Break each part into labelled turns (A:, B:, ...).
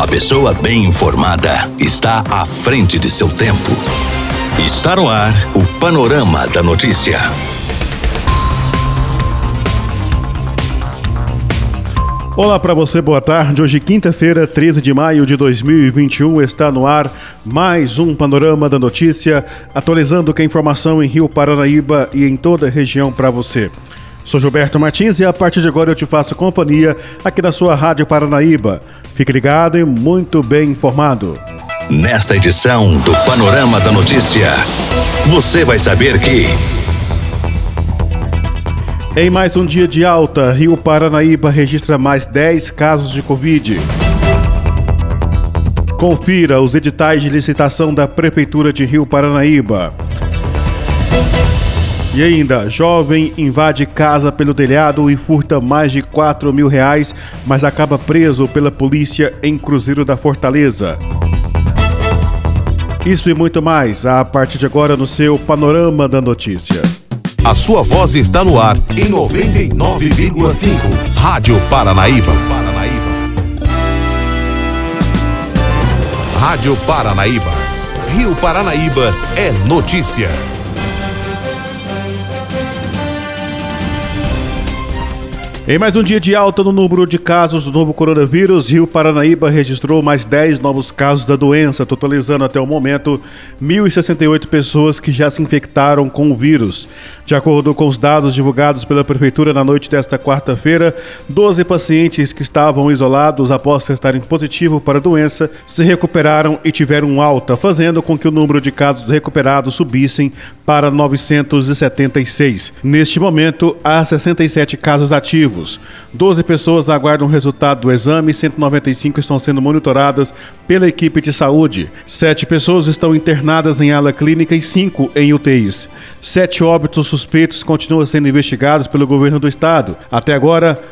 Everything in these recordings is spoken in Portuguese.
A: A pessoa bem informada está à frente de seu tempo. Está no ar o Panorama da Notícia.
B: Olá para você, boa tarde. Hoje, quinta-feira, 13 de maio de 2021, está no ar mais um Panorama da Notícia, atualizando que a informação em Rio Paranaíba e em toda a região para você. Sou Gilberto Martins e a partir de agora eu te faço companhia aqui na sua Rádio Paranaíba. Fique ligado e muito bem informado.
A: Nesta edição do Panorama da Notícia, você vai saber que.
B: Em mais um dia de alta, Rio Paranaíba registra mais 10 casos de Covid. Confira os editais de licitação da Prefeitura de Rio Paranaíba. E ainda, jovem invade casa pelo telhado e furta mais de 4 mil reais, mas acaba preso pela polícia em Cruzeiro da Fortaleza. Isso e muito mais a partir de agora no seu Panorama da Notícia.
A: A sua voz está no ar em 99,5. Rádio Paranaíba. Rádio Paranaíba. Rio Paranaíba é notícia.
B: Em mais um dia de alta no número de casos do novo coronavírus, Rio Paranaíba registrou mais 10 novos casos da doença, totalizando até o momento 1.068 pessoas que já se infectaram com o vírus. De acordo com os dados divulgados pela Prefeitura na noite desta quarta-feira, 12 pacientes que estavam isolados após testarem positivo para a doença se recuperaram e tiveram alta, fazendo com que o número de casos recuperados subissem para 976. Neste momento, há 67 casos ativos positivos. 12 pessoas aguardam o resultado do exame e 195 estão sendo monitoradas pela equipe de saúde. Sete pessoas estão internadas em ala clínica e cinco em UTIs. Sete óbitos suspeitos continuam sendo investigados pelo governo do estado. Até agora,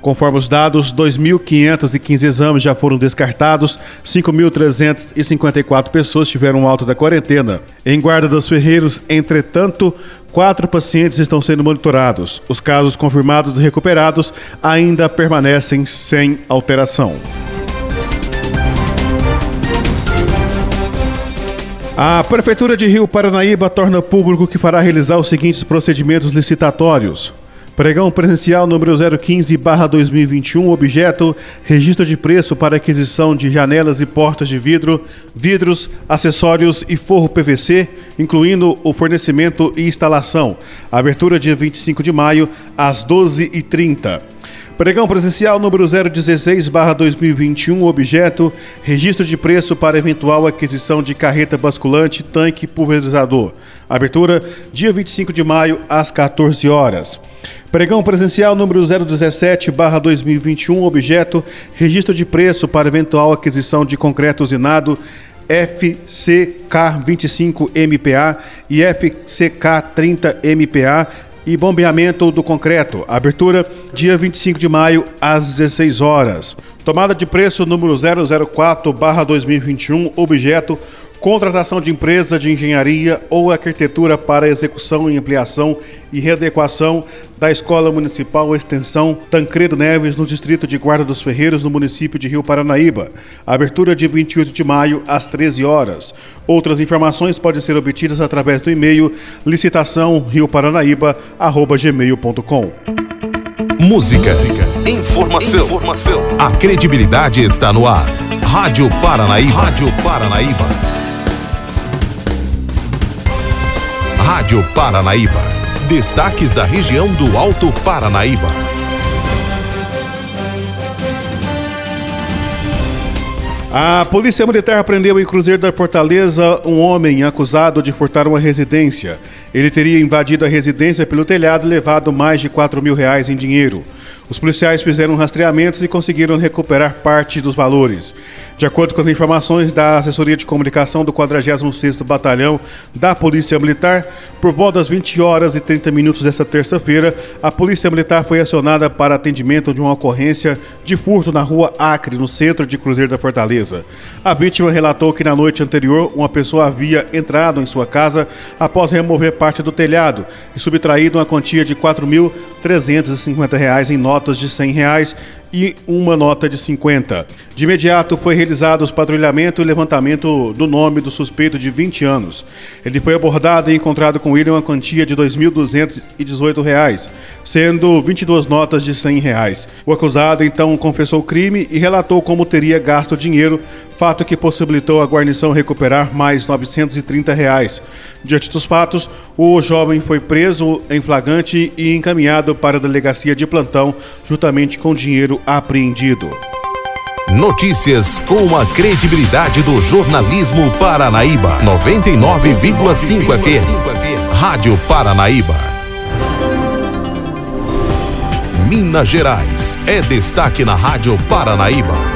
B: Conforme os dados, 2.515 exames já foram descartados, 5.354 pessoas tiveram alta da quarentena. Em Guarda dos Ferreiros, entretanto, quatro pacientes estão sendo monitorados. Os casos confirmados e recuperados ainda permanecem sem alteração. A Prefeitura de Rio Paranaíba torna público que fará realizar os seguintes procedimentos licitatórios. Pregão presencial número 015/2021, objeto registro de preço para aquisição de janelas e portas de vidro, vidros, acessórios e forro PVC, incluindo o fornecimento e instalação. Abertura dia 25 de maio às 12h30. Pregão presencial número 016/2021, objeto registro de preço para eventual aquisição de carreta basculante, tanque pulverizador. Abertura dia 25 de maio às 14 horas. Pregão presencial número 017/2021, objeto registro de preço para eventual aquisição de concreto usinado FCK 25 MPA e FCK 30 MPA e bombeamento do concreto. Abertura dia 25 de maio às 16 horas. Tomada de preço número 004/2021, objeto contratação de empresa de engenharia ou arquitetura para execução e ampliação e readequação da Escola Municipal Extensão Tancredo Neves, no distrito de Guarda dos Ferreiros, no município de Rio Paranaíba. Abertura de 28 de maio, às 13 horas. Outras informações podem ser obtidas através do e-mail licitação rioparanaíba.gmail.com.
A: Música, informação, informação. A credibilidade está no ar. Rádio Paranaíba. Rádio Paranaíba. Rádio Paranaíba. Destaques da região do Alto Paranaíba.
B: A Polícia Militar prendeu em Cruzeiro da Fortaleza um homem acusado de furtar uma residência. Ele teria invadido a residência pelo telhado e levado mais de 4 mil reais em dinheiro. Os policiais fizeram rastreamentos e conseguiram recuperar parte dos valores. De acordo com as informações da Assessoria de Comunicação do 46º Batalhão da Polícia Militar, por volta das 20 horas e 30 minutos desta terça-feira, a Polícia Militar foi acionada para atendimento de uma ocorrência de furto na rua Acre, no centro de Cruzeiro da Fortaleza. A vítima relatou que na noite anterior uma pessoa havia entrado em sua casa após remover parte do telhado e subtraído uma quantia de R$ 4.350 em notas notas de 100 reais e uma nota de 50. De imediato foi realizado o patrulhamento e levantamento do nome do suspeito de 20 anos. Ele foi abordado e encontrado com ele uma quantia de R$ 2.218, sendo 22 notas de 100 reais. O acusado então confessou o crime e relatou como teria gasto dinheiro, fato que possibilitou a guarnição recuperar mais 930 reais. Diante dos fatos, o jovem foi preso em flagrante e encaminhado para a delegacia de plantão, juntamente com dinheiro apreendido.
A: Notícias com a credibilidade do jornalismo Paranaíba. 99,5 FM. Rádio Paranaíba. Minas Gerais é destaque na Rádio Paranaíba.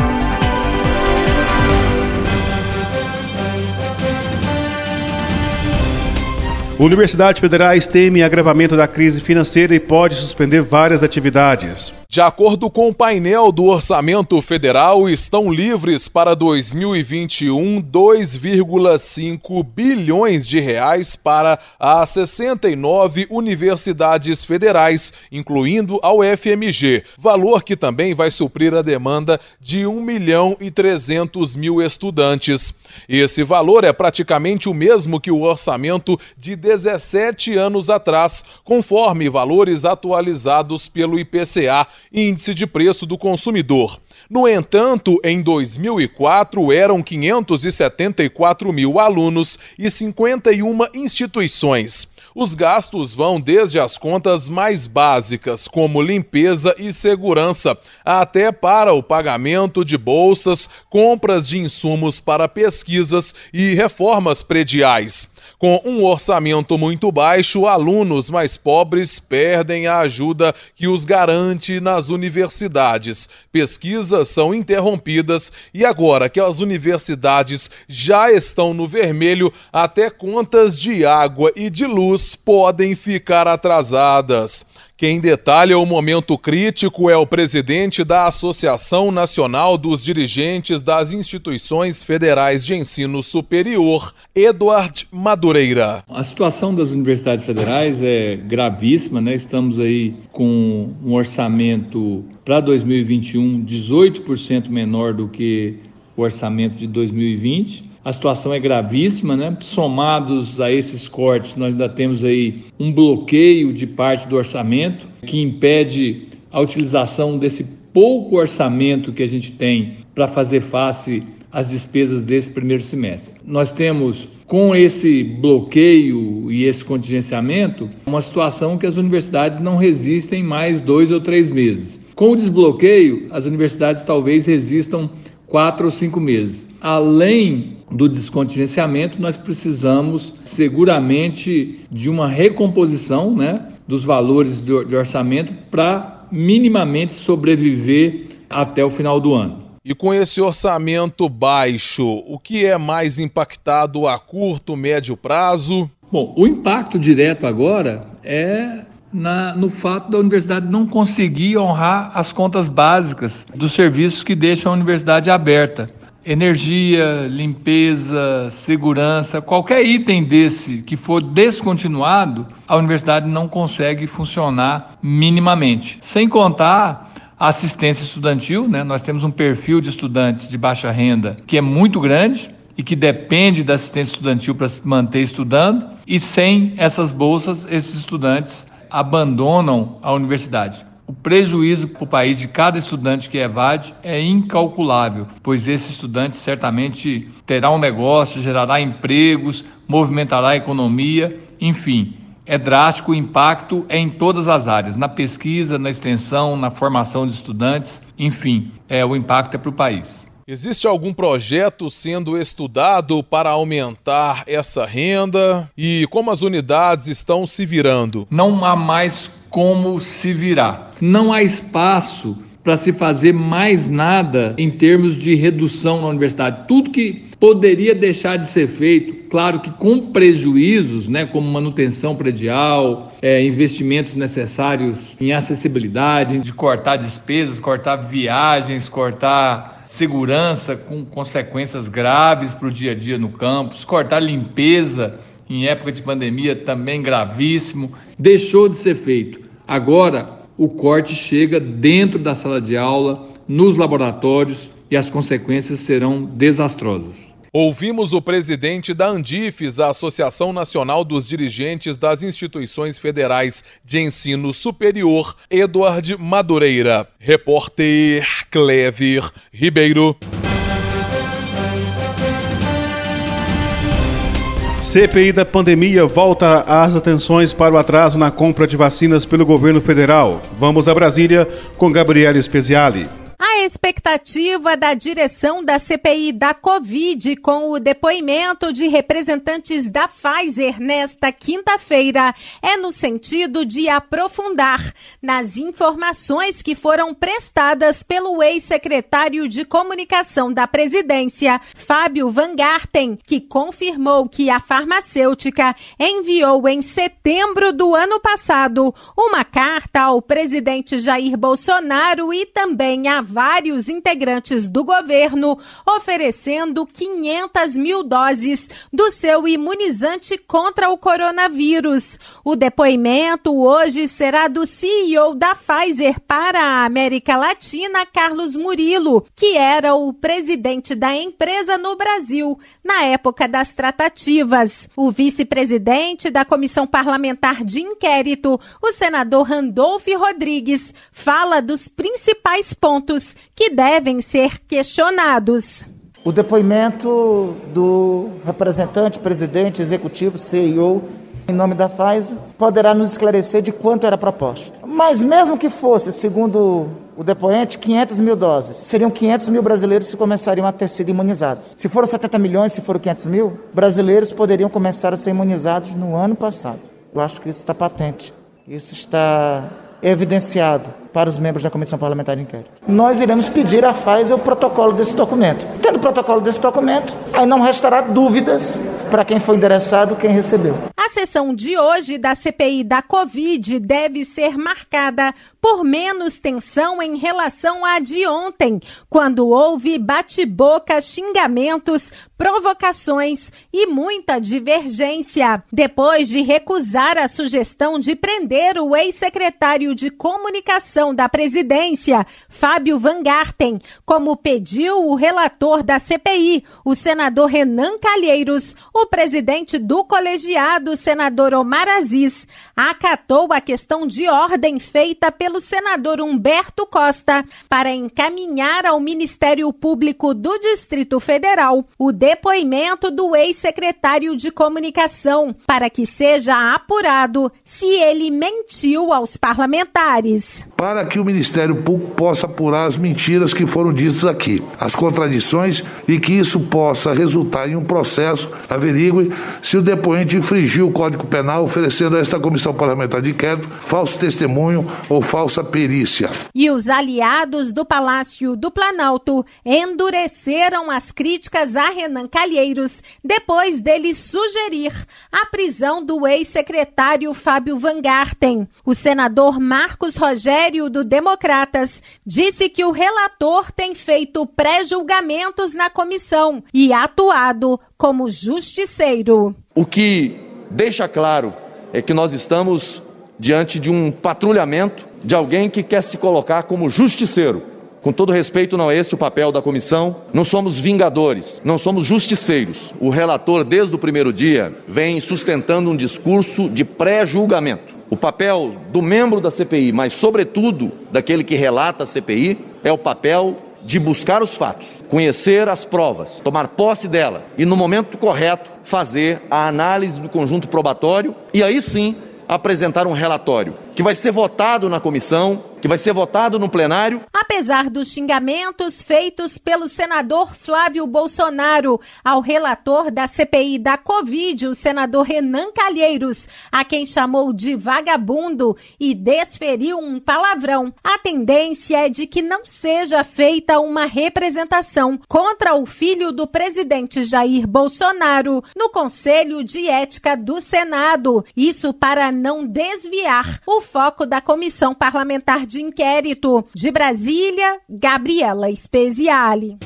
B: Universidades federais temem agravamento da crise financeira e pode suspender várias atividades.
C: De acordo com o painel do Orçamento Federal, estão livres para 2021 2,5 bilhões de reais para as 69 universidades federais, incluindo a UFMG, valor que também vai suprir a demanda de 1 milhão e 300 mil estudantes. Esse valor é praticamente o mesmo que o orçamento de 17 anos atrás, conforme valores atualizados pelo IPCA Índice de Preço do Consumidor. No entanto, em 2004 eram 574 mil alunos e 51 instituições. Os gastos vão desde as contas mais básicas, como limpeza e segurança, até para o pagamento de bolsas, compras de insumos para pesquisas e reformas prediais. Com um orçamento muito baixo, alunos mais pobres perdem a ajuda que os garante nas universidades. Pesquisas são interrompidas e agora que as universidades já estão no vermelho, até contas de água e de luz podem ficar atrasadas. Quem detalha o momento crítico é o presidente da Associação Nacional dos Dirigentes das Instituições Federais de Ensino Superior, Eduard Madureira.
D: A situação das universidades federais é gravíssima, né? Estamos aí com um orçamento para 2021 18% menor do que o orçamento de 2020 a situação é gravíssima, né? Somados a esses cortes, nós ainda temos aí um bloqueio de parte do orçamento que impede a utilização desse pouco orçamento que a gente tem para fazer face às despesas desse primeiro semestre. Nós temos com esse bloqueio e esse contingenciamento, uma situação que as universidades não resistem mais dois ou três meses. Com o desbloqueio, as universidades talvez resistam quatro ou cinco meses. Além do descontingenciamento, nós precisamos seguramente de uma recomposição né, dos valores de, orçamento para minimamente sobreviver até o final do ano.
C: E com esse orçamento baixo, o que é mais impactado a curto, médio prazo?
D: Bom, o impacto direto agora é na, no fato da universidade não conseguir honrar as contas básicas dos serviços que deixam a universidade aberta energia, limpeza, segurança, qualquer item desse que for descontinuado, a universidade não consegue funcionar minimamente. Sem contar a assistência estudantil, né? nós temos um perfil de estudantes de baixa renda que é muito grande e que depende da assistência estudantil para se manter estudando, e sem essas bolsas, esses estudantes abandonam a universidade. O prejuízo para o país de cada estudante que evade é incalculável, pois esse estudante certamente terá um negócio, gerará empregos, movimentará a economia, enfim. É drástico o impacto em todas as áreas, na pesquisa, na extensão, na formação de estudantes, enfim, é, o impacto é para o país.
C: Existe algum projeto sendo estudado para aumentar essa renda? E como as unidades estão se virando?
D: Não há mais como se virar. Não há espaço para se fazer mais nada em termos de redução na universidade. Tudo que poderia deixar de ser feito, claro que com prejuízos, né, como manutenção predial, é, investimentos necessários em acessibilidade, de cortar despesas, cortar viagens, cortar segurança com consequências graves para o dia a dia no campus, cortar limpeza em época de pandemia também gravíssimo, deixou de ser feito. Agora, o corte chega dentro da sala de aula, nos laboratórios e as consequências serão desastrosas.
C: Ouvimos o presidente da Andifes, a Associação Nacional dos Dirigentes das Instituições Federais de Ensino Superior, Eduard Madureira. Repórter Clever Ribeiro.
B: CPI da pandemia volta as atenções para o atraso na compra de vacinas pelo governo federal. Vamos a Brasília com Gabriela Speziali.
E: A expectativa da direção da CPI da Covid com o depoimento de representantes da Pfizer nesta quinta-feira é no sentido de aprofundar nas informações que foram prestadas pelo ex-secretário de Comunicação da Presidência, Fábio Van Garten, que confirmou que a farmacêutica enviou em setembro do ano passado uma carta ao presidente Jair Bolsonaro e também a vários integrantes do governo oferecendo 500 mil doses do seu imunizante contra o coronavírus. O depoimento hoje será do CEO da Pfizer para a América Latina, Carlos Murilo, que era o presidente da empresa no Brasil na época das tratativas. O vice-presidente da Comissão Parlamentar de Inquérito, o senador Randolph Rodrigues, fala dos principais pontos que devem ser questionados.
F: O depoimento do representante, presidente, executivo, CEO, em nome da Pfizer, poderá nos esclarecer de quanto era proposta. Mas mesmo que fosse, segundo o depoente, 500 mil doses, seriam 500 mil brasileiros que começariam a ter sido imunizados. Se foram 70 milhões, se foram 500 mil, brasileiros poderiam começar a ser imunizados no ano passado. Eu acho que isso está patente. Isso está evidenciado para os membros da Comissão Parlamentar de Inquérito. Nós iremos pedir à Pfizer o protocolo desse documento. Tendo o protocolo desse documento, aí não restará dúvidas para quem foi endereçado, quem recebeu.
E: A sessão de hoje da CPI da Covid deve ser marcada por menos tensão em relação à de ontem, quando houve bate-boca, xingamentos, provocações e muita divergência. Depois de recusar a sugestão de prender o ex-secretário de Comunicação da Presidência, Fábio Van Garten, como pediu o relator da CPI, o senador Renan Calheiros, o presidente do colegiado, senador Omar Aziz, acatou a questão de ordem feita pelo senador Humberto Costa para encaminhar ao Ministério Público do Distrito Federal o depoimento do ex-secretário de Comunicação para que seja apurado se ele mentiu aos parlamentares.
G: Para que o Ministério Público possa apurar as mentiras que foram ditas aqui, as contradições e que isso possa resultar em um processo, averigue se o depoente infringiu o Código Penal oferecendo a esta comissão parlamentar de inquérito falso testemunho ou falsa perícia.
E: E os aliados do Palácio do Planalto endureceram as críticas a Renan Calheiros depois dele sugerir a prisão do ex-secretário Fábio Van Garten. O senador Marcos Rogério, do Democratas, disse que o relator tem feito pré-julgamentos na comissão e atuado como justiceiro.
H: O que deixa claro é que nós estamos diante de um patrulhamento de alguém que quer se colocar como justiceiro. Com todo respeito, não é esse o papel da comissão. Não somos vingadores, não somos justiceiros. O relator, desde o primeiro dia, vem sustentando um discurso de pré-julgamento. O papel do membro da CPI, mas sobretudo daquele que relata a CPI, é o papel de buscar os fatos, conhecer as provas, tomar posse dela e, no momento correto, fazer a análise do conjunto probatório e aí sim apresentar um relatório que vai ser votado na comissão que vai ser votado no plenário.
E: Apesar dos xingamentos feitos pelo senador Flávio Bolsonaro ao relator da CPI da Covid, o senador Renan Calheiros, a quem chamou de vagabundo e desferiu um palavrão, a tendência é de que não seja feita uma representação contra o filho do presidente Jair Bolsonaro no Conselho de Ética do Senado. Isso para não desviar o foco da comissão parlamentar de inquérito. De Brasília, Gabriela Speziale.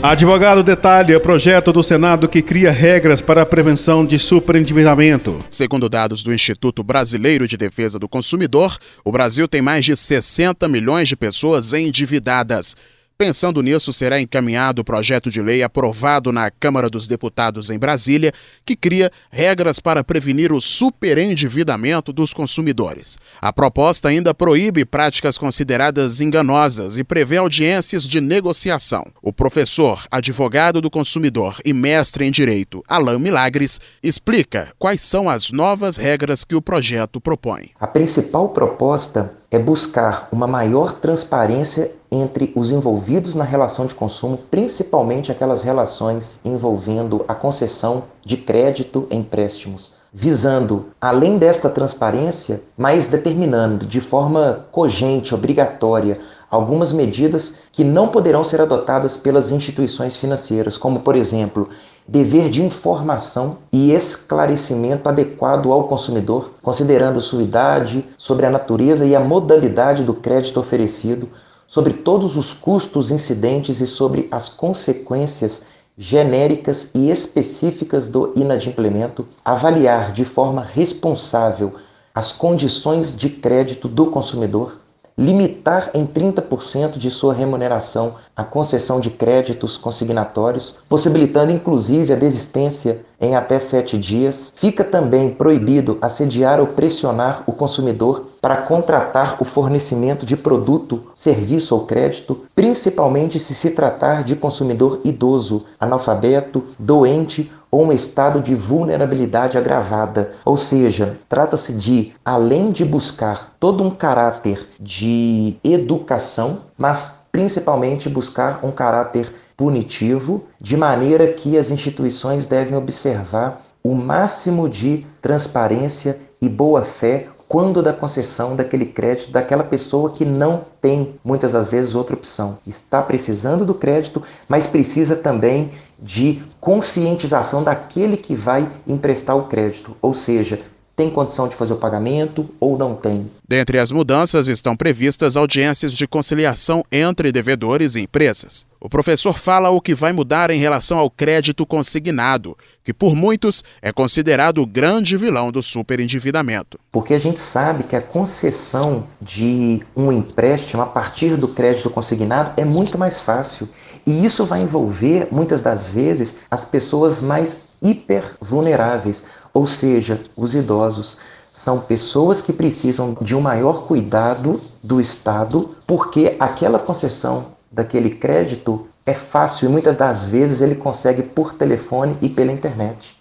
B: Advogado detalha projeto do Senado que cria regras para a prevenção de superendividamento.
I: Segundo dados do Instituto Brasileiro de Defesa do Consumidor, o Brasil tem mais de 60 milhões de pessoas endividadas. Pensando nisso, será encaminhado o projeto de lei aprovado na Câmara dos Deputados em Brasília, que cria regras para prevenir o superendividamento dos consumidores. A proposta ainda proíbe práticas consideradas enganosas e prevê audiências de negociação. O professor, advogado do consumidor e mestre em direito, Alain Milagres, explica quais são as novas regras que o projeto propõe.
J: A principal proposta é buscar uma maior transparência entre os envolvidos na relação de consumo, principalmente aquelas relações envolvendo a concessão de crédito em empréstimos, visando, além desta transparência, mais determinando de forma cogente, obrigatória, algumas medidas que não poderão ser adotadas pelas instituições financeiras, como, por exemplo, dever de informação e esclarecimento adequado ao consumidor, considerando sua idade, sobre a natureza e a modalidade do crédito oferecido, sobre todos os custos incidentes e sobre as consequências genéricas e específicas do inadimplemento, avaliar de forma responsável as condições de crédito do consumidor, limitar em 30% de sua remuneração a concessão de créditos consignatórios, possibilitando inclusive a desistência em até sete dias. Fica também proibido assediar ou pressionar o consumidor para contratar o fornecimento de produto, serviço ou crédito, principalmente se se tratar de consumidor idoso, analfabeto, doente ou um estado de vulnerabilidade agravada. Ou seja, trata-se de, além de buscar todo um caráter de educação, mas principalmente buscar um caráter punitivo, de maneira que as instituições devem observar o máximo de transparência e boa-fé quando da concessão daquele crédito daquela pessoa que não tem muitas das vezes outra opção. Está precisando do crédito, mas precisa também de conscientização daquele que vai emprestar o crédito, ou seja, tem condição de fazer o pagamento ou não tem.
I: Dentre as mudanças estão previstas audiências de conciliação entre devedores e empresas. O professor fala o que vai mudar em relação ao crédito consignado, que por muitos é considerado o grande vilão do superendividamento.
J: Porque a gente sabe que a concessão de um empréstimo a partir do crédito consignado é muito mais fácil. E isso vai envolver, muitas das vezes, as pessoas mais hiper vulneráveis, ou seja, os idosos são pessoas que precisam de um maior cuidado do Estado, porque aquela concessão daquele crédito é fácil e muitas das vezes ele consegue por telefone e pela internet.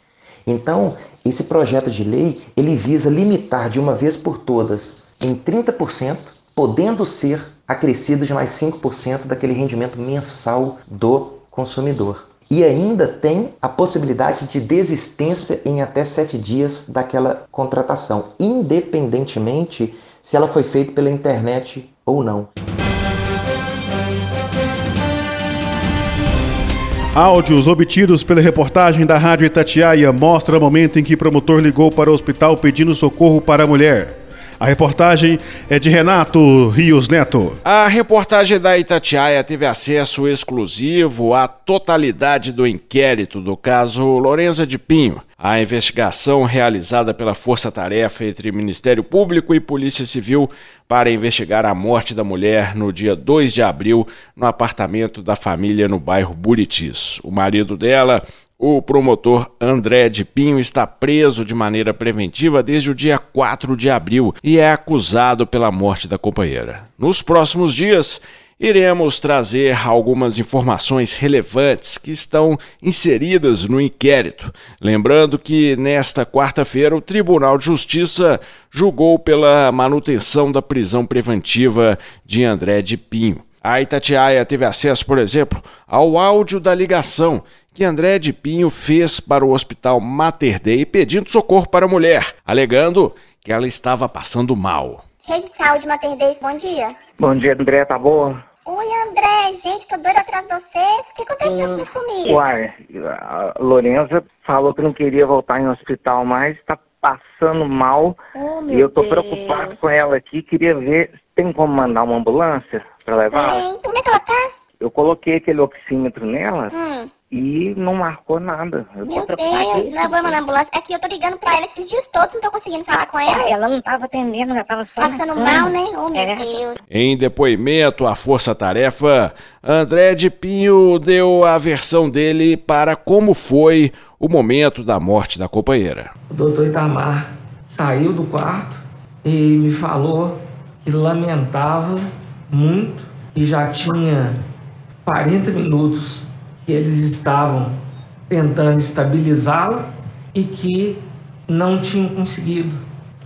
J: Então, esse projeto de lei, ele visa limitar de uma vez por todas em 30%, podendo ser acrescido de mais 5% daquele rendimento mensal do consumidor. E ainda tem a possibilidade de desistência em até sete dias daquela contratação, independentemente se ela foi feita pela internet ou não.
B: Áudios obtidos pela reportagem da Rádio Itatiaia mostram o momento em que o promotor ligou para o hospital pedindo socorro para a mulher. A reportagem é de Renato Rios Neto.
K: A reportagem da Itatiaia teve acesso exclusivo à totalidade do inquérito do caso Lorenza de Pinho. A investigação realizada pela Força Tarefa entre Ministério Público e Polícia Civil para investigar a morte da mulher no dia 2 de abril no apartamento da família no bairro Buritis. O marido dela o promotor André de Pinho está preso de maneira preventiva desde o dia 4 de abril e é acusado pela morte da companheira. Nos próximos dias, iremos trazer algumas informações relevantes que estão inseridas no inquérito. Lembrando que nesta quarta-feira o Tribunal de Justiça julgou pela manutenção da prisão preventiva de André de Pinho. A Itatiaia teve acesso, por exemplo, ao áudio da ligação que André de Pinho fez para o Hospital Mater Dei pedindo socorro para a mulher, alegando que ela estava passando mal.
L: Rede de Saúde Mater Dei, bom dia.
M: Bom dia, André, tá boa?
L: Oi, André, gente, tô doida atrás de vocês. O que aconteceu hum, comigo?
M: Uai, a Lorenza falou que não queria voltar em hospital mais, tá passando mal.
L: Oh,
M: e eu tô
L: Deus.
M: preocupado com ela aqui, queria ver, tem como mandar uma ambulância para levar?
L: Tem. Como é que ela tá?
M: Eu coloquei aquele oxímetro nela
L: Hum.
M: E não marcou nada. Eu
L: Meu. Deus, não vou mandar ambulância. É que eu tô ligando pra ela esses dias todos, não tô conseguindo falar com ela.
N: Ela não tava atendendo, já tava só.
L: Passando mal, né? Oh, meu
N: É.
L: Deus.
K: Em depoimento à Força Tarefa, André de Pinho deu a versão dele para como foi o momento da morte da companheira.
O: O doutor Itamar saiu do quarto e me falou que lamentava muito e já tinha 40 minutos que eles estavam tentando estabilizá-la e que não tinham conseguido.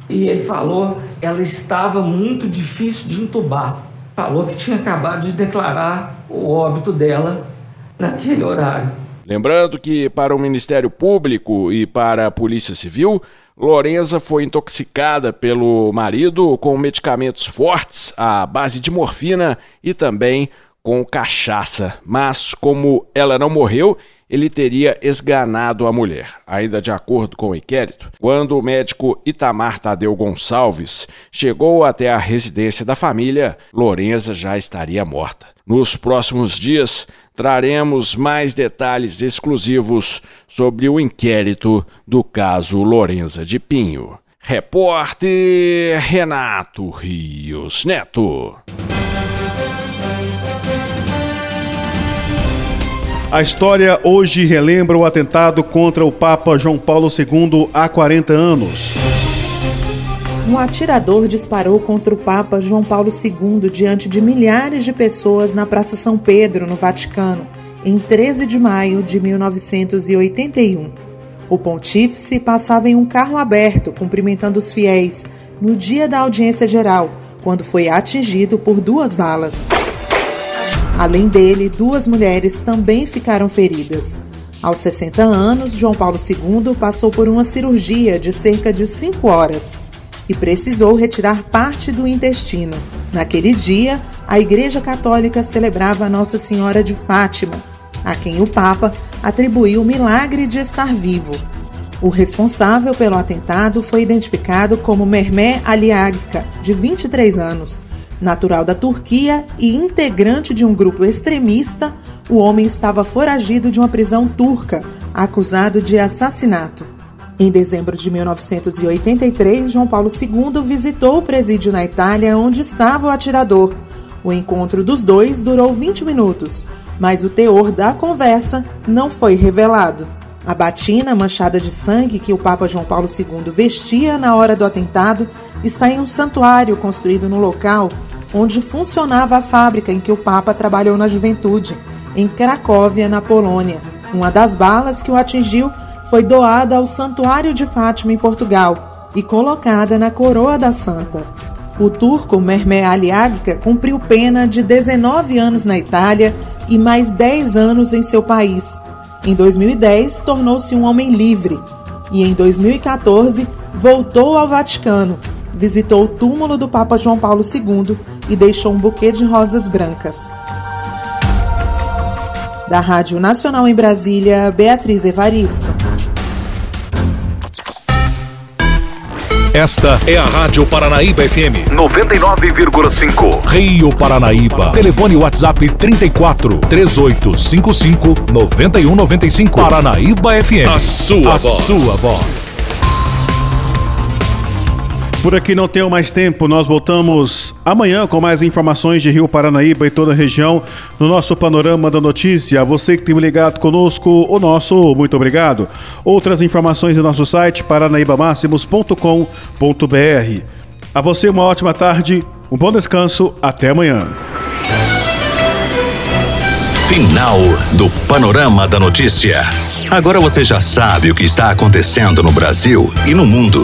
O: E ele falou ela estava muito difícil de entubar. Falou que tinha acabado de declarar o óbito dela naquele horário.
K: Lembrando que, para o Ministério Público e para a Polícia Civil, Lorenza foi intoxicada pelo marido com medicamentos fortes à base de morfina e também com cachaça. Mas, como ela não morreu, ele teria esganado a mulher. Ainda de acordo com o inquérito, quando o médico Itamar Tadeu Gonçalves chegou até a residência da família, Lorenza já estaria morta. Nos próximos dias, traremos mais detalhes exclusivos sobre o inquérito do caso Lorenza de Pinho. Repórter Renato Rios Neto.
B: A história hoje relembra o atentado contra o Papa João Paulo II há 40 anos.
P: Um atirador disparou contra o Papa João Paulo II diante de milhares de pessoas na Praça São Pedro, no Vaticano, em 13 de maio de 1981. O pontífice passava em um carro aberto, cumprimentando os fiéis, no dia da audiência geral, quando foi atingido por duas balas. Além dele, duas mulheres também ficaram feridas. Aos 60 anos, João Paulo II passou por uma cirurgia de cerca de 5 horas e precisou retirar parte do intestino. Naquele dia, a Igreja Católica celebrava Nossa Senhora de Fátima, a quem o Papa atribuiu o milagre de estar vivo. O responsável pelo atentado foi identificado como Mermé Ali Agca, de 23 anos. Natural da Turquia e integrante de um grupo extremista, o homem estava foragido de uma prisão turca, acusado de assassinato. Em dezembro de 1983, João Paulo II visitou o presídio na Itália onde estava o atirador. O encontro dos dois durou 20 minutos, mas o teor da conversa não foi revelado. A batina manchada de sangue que o Papa João Paulo II vestia na hora do atentado está em um santuário construído no local onde funcionava a fábrica em que o Papa trabalhou na juventude, em Cracóvia, na Polônia. Uma das balas que o atingiu foi doada ao Santuário de Fátima, em Portugal, e colocada na coroa da santa. O turco Mermé Ali Agca cumpriu pena de 19 anos na Itália e mais 10 anos em seu país. Em 2010, tornou-se um homem livre e em 2014 voltou ao Vaticano, visitou o túmulo do Papa João Paulo II e deixou um buquê de rosas brancas. Da Rádio Nacional em Brasília, Beatriz Evaristo.
Q: Esta é a Rádio Paranaíba FM 99,5. Rio Paranaíba. Telefone WhatsApp 34 3855 9195. Paranaíba FM. A sua
B: A
Q: voz.
B: sua voz. Por aqui não tenho mais tempo, nós voltamos amanhã com mais informações de Rio Paranaíba e toda a região no nosso Panorama da Notícia. Você que tem ligado conosco, o nosso muito obrigado. Outras informações no nosso site paranaibamáximos.com.br. A você uma ótima tarde, um bom descanso, até amanhã.
A: Final do Panorama da Notícia. Agora você já sabe o que está acontecendo no Brasil e no mundo.